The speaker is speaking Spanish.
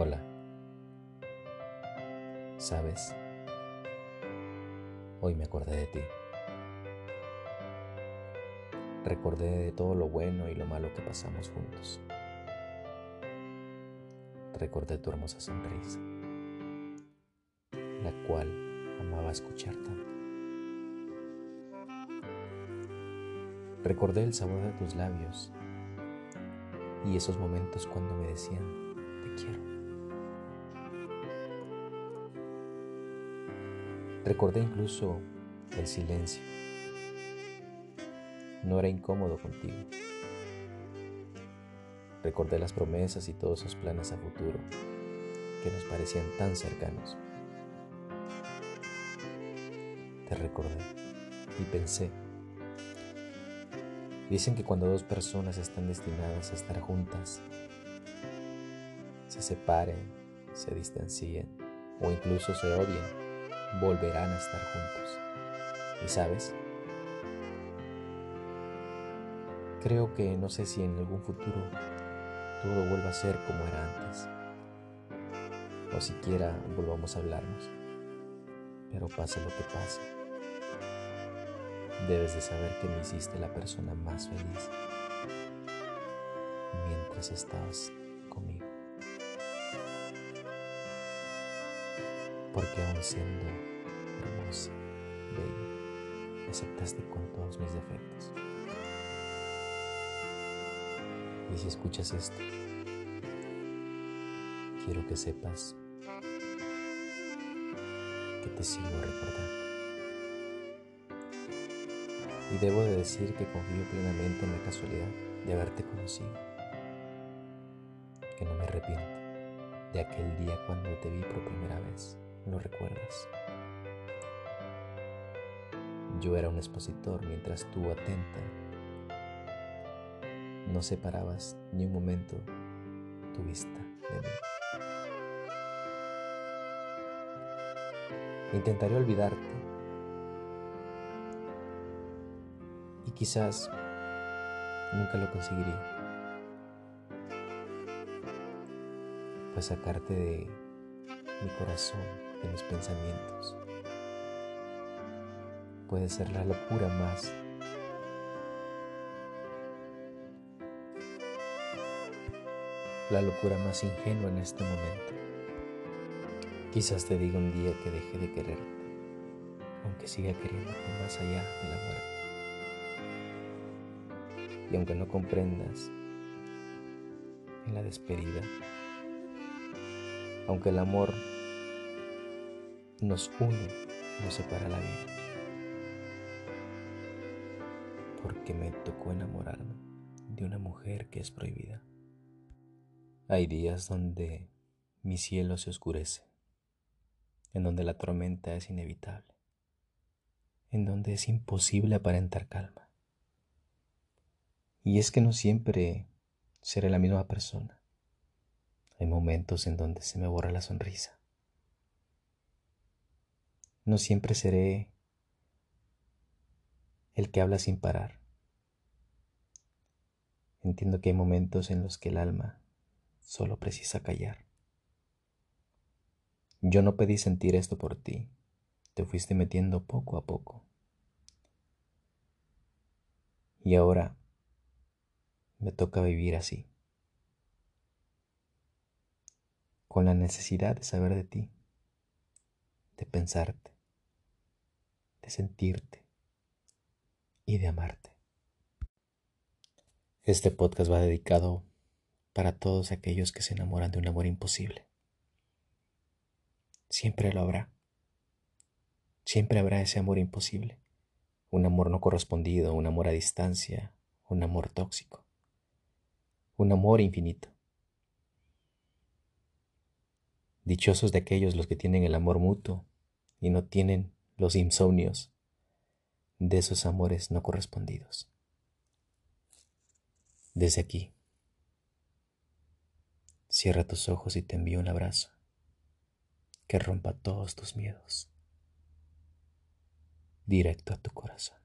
Hola. ¿Sabes? Hoy me acordé de ti. Recordé de todo lo bueno y lo malo que pasamos juntos. Recordé tu hermosa sonrisa, la cual amaba escuchar tanto. Recordé el sabor de tus labios y esos momentos cuando me decían, te quiero. Recordé incluso el silencio. No era incómodo contigo. Recordé las promesas y todos esos planes a futuro que nos parecían tan cercanos. Te recordé y pensé, dicen que cuando dos personas están destinadas a estar juntas, se separen, se distancien o incluso se odien, volverán a estar juntos. ¿Y sabes? Creo que no sé si en algún futuro todo vuelva a ser como era antes. O siquiera volvamos a hablarnos. Pero pase lo que pase. Debes de saber que me hiciste la persona más feliz mientras estabas Porque aún siendo hermosa, bella, me aceptaste con todos mis defectos. Y si escuchas esto, quiero que sepas que te sigo recordando. Y debo de decir que confío plenamente en la casualidad de haberte conocido. Que no me arrepiento de aquel día cuando te vi por primera vez. ¿Lo recuerdas? Yo era un expositor mientras tú atenta no separabas ni un momento tu vista de mí. Intentaré olvidarte y quizás nunca lo conseguiría. Pues sacarte de mi corazón, de mis pensamientos, puede ser la locura más la locura más ingenua en este momento. Quizás te diga un día que deje de quererte, aunque siga queriéndote más allá de la muerte. Y aunque no comprendas en la despedida, aunque el amor nos une, nos separa la vida. Porque me tocó enamorarme de una mujer que es prohibida. Hay días donde mi cielo se oscurece, en donde la tormenta es inevitable, en donde es imposible aparentar calma. Y es que no siempre seré la misma persona. Hay momentos en donde se me borra la sonrisa. No siempre seré el que habla sin parar. Entiendo que hay momentos en los que el alma solo precisa callar. Yo no pedí sentir esto por ti, te fuiste metiendo poco a poco. Y ahora me toca vivir así, con la necesidad de saber de ti, de pensarte, de sentirte y de amarte. Este podcast va dedicado para todos aquellos que se enamoran de un amor imposible. Siempre lo habrá. Siempre habrá ese amor imposible. Un amor no correspondido, un amor a distancia, un amor tóxico. Un amor infinito. Dichosos de aquellos los que tienen el amor mutuo y no tienen los insomnios de esos amores no correspondidos. Desde aquí Cierra tus ojos y te envío un abrazo que rompa todos tus miedos directo a tu corazón.